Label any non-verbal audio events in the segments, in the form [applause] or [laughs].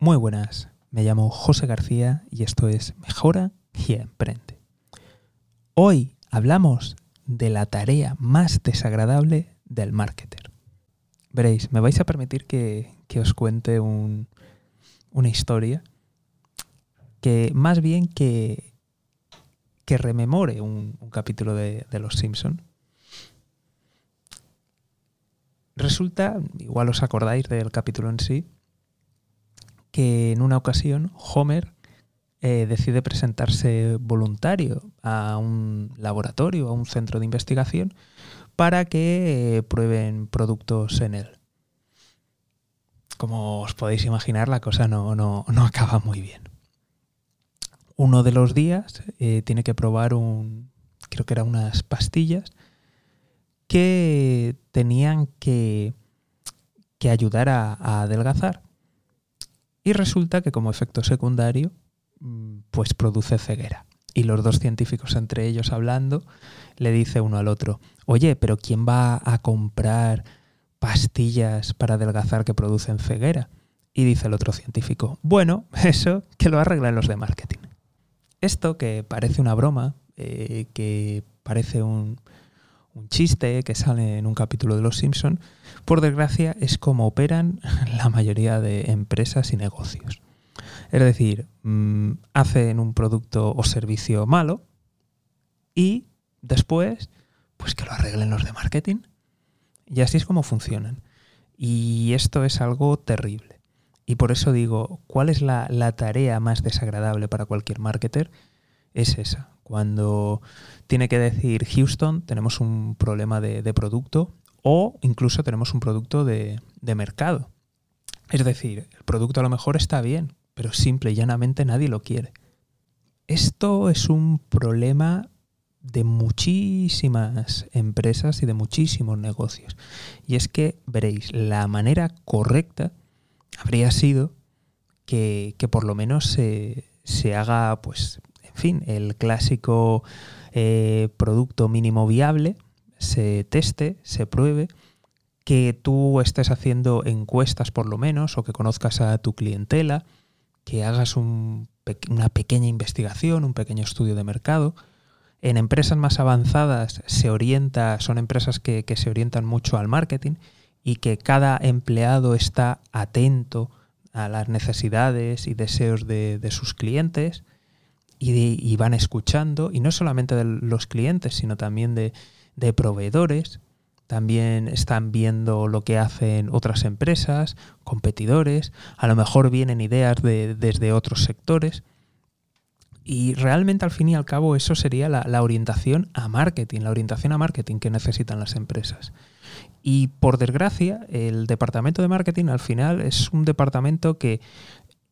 Muy buenas, me llamo José García y esto es Mejora y Emprende. Hoy hablamos de la tarea más desagradable del marketer. Veréis, me vais a permitir que, os cuente una historia que más bien que, que rememore un, capítulo de, de Los Simpson. Resulta, igual os acordáis del capítulo en sí, que en una ocasión Homer eh, decide presentarse voluntario a un laboratorio, a un centro de investigación, para que eh, prueben productos en él. Como os podéis imaginar, la cosa no, no, acaba muy bien. Uno de los días eh, tiene que probar un, creo que eran unas pastillas, que tenían que, que ayudar a adelgazar. Y resulta que como efecto secundario, mm, pues produce ceguera. Y los dos científicos entre ellos hablando, le dice uno al otro, oye, pero ¿quién va a comprar pastillas para adelgazar que producen ceguera? Y dice el otro científico, bueno, [laughs] eso que lo arreglan los de marketing. Esto que parece una broma, eh, que parece un, un chiste que sale en un capítulo de Los Simpson, por desgracia es como operan [laughs] la mayoría de empresas y negocios. Es decir, mm, hacen un producto o servicio malo y después, pues que lo arreglen los de marketing. Y así es como funcionan. Y esto es algo terrible. Y por eso digo, ¿cuál es la, la tarea más desagradable para cualquier marketer? Es esa, cuando tiene que decir Houston, tenemos un problema de, producto o incluso tenemos un producto de, mercado. Es decir, el producto a lo mejor está bien, pero simple y llanamente nadie lo quiere. Esto es un problema de muchísimas empresas y de muchísimos negocios. Y es que, veréis, la manera correcta habría sido que, por lo menos se, se haga pues fin, el clásico eh, producto mínimo viable, se teste, se pruebe, que tú estés haciendo encuestas por lo menos o que conozcas a tu clientela, que hagas una pequeña investigación, un pequeño estudio de mercado. En empresas más avanzadas se orienta, son empresas que, se orientan mucho al marketing y que cada empleado está atento a las necesidades y deseos de sus clientes y, van escuchando, y no solamente de los clientes, sino también de, proveedores, también están viendo lo que hacen otras empresas, competidores, a lo mejor vienen ideas de, desde otros sectores. Y realmente al fin y al cabo eso sería la, orientación a marketing, la orientación a marketing que necesitan las empresas. Y por desgracia, el departamento de marketing al final es un departamento que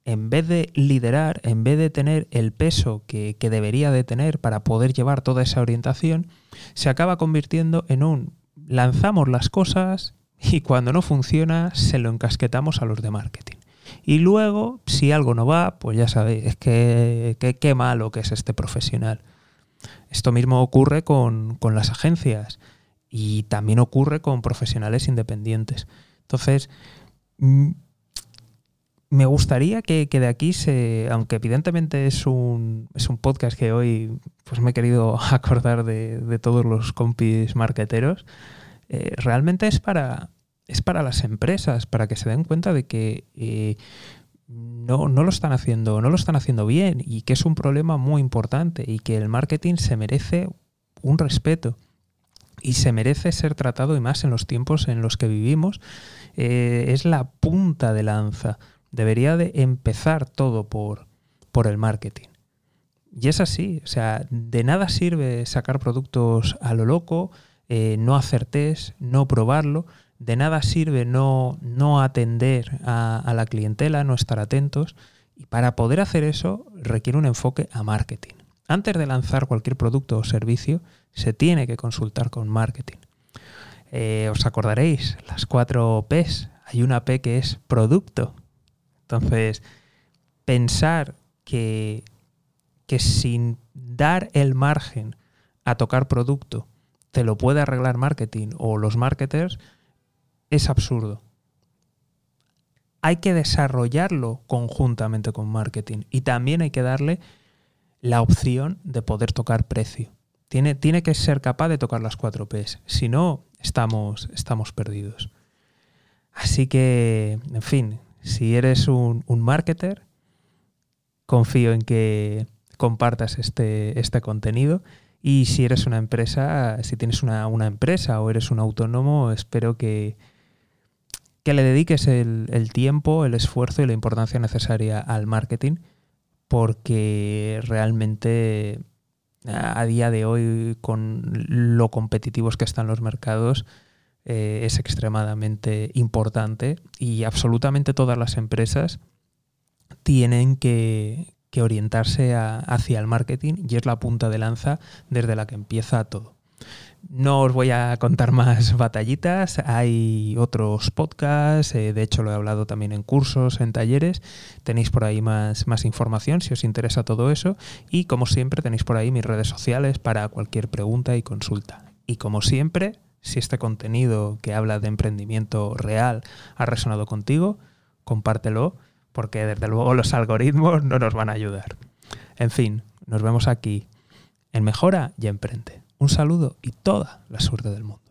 en vez de liderar, en vez de tener el peso que, debería de tener para poder llevar toda esa orientación, se acaba convirtiendo en un lanzamos las cosas y cuando no funciona se lo encasquetamos a los de marketing. Y luego, si algo no va, pues ya sabéis, es que qué malo que es este profesional. Esto mismo ocurre con, con las agencias y también ocurre con profesionales independientes. Entonces, mm, me gustaría que, de aquí se, aunque evidentemente es un, es un podcast que hoy pues me he querido [laughs] acordar de, todos los compis marqueteros, eh, realmente es para, es para las empresas, para que se den cuenta de que eh, no, no, lo están haciendo, no lo están haciendo bien y que es un problema muy importante y que el marketing se merece un respeto y se merece ser tratado y más en los tiempos en los que vivimos. Eh, es la punta de lanza Debería de empezar todo por, por el marketing. Y es así, o sea, de nada sirve sacar productos a lo loco, eh, no hacer test, no probarlo, de nada sirve no, no atender a, la clientela, no estar atentos. Y para poder hacer eso requiere un enfoque a marketing. Antes de lanzar cualquier producto o servicio, se tiene que consultar con marketing. Eh, os acordaréis, las cuatro Ps. Hay una P que es producto, entonces, pensar que, que sin dar el margen a tocar producto te lo puede arreglar marketing o los marketers es absurdo. hay que desarrollarlo conjuntamente con marketing y también hay que darle la opción de poder tocar precio. Tiene, tiene que ser capaz de tocar las 4 Ps, si no, estamos, estamos perdidos. Así que, en fin, si eres un, un marketer, confío en que compartas este, este contenido. Y si eres una empresa, si tienes una, una empresa o eres un autónomo, espero que, que le dediques el, el, tiempo, el esfuerzo y la importancia necesaria al marketing, porque realmente a día de hoy, con lo competitivos que están los mercados, eh, es extremadamente importante y absolutamente todas las empresas tienen que, orientarse hacia el marketing y es la punta de lanza desde la que empieza todo. No os voy a contar más [laughs] batallitas, hay otros podcasts, eh, de hecho lo he hablado también en cursos, en talleres, tenéis por ahí más información si os interesa todo eso y como siempre tenéis por ahí mis redes sociales para cualquier pregunta y consulta. Y como siempre, si este contenido que habla de emprendimiento real ha resonado contigo, compártelo porque desde luego los algoritmos no nos van a ayudar. En fin, nos vemos aquí en Mejora y Emprende. Un saludo y toda la suerte del mundo.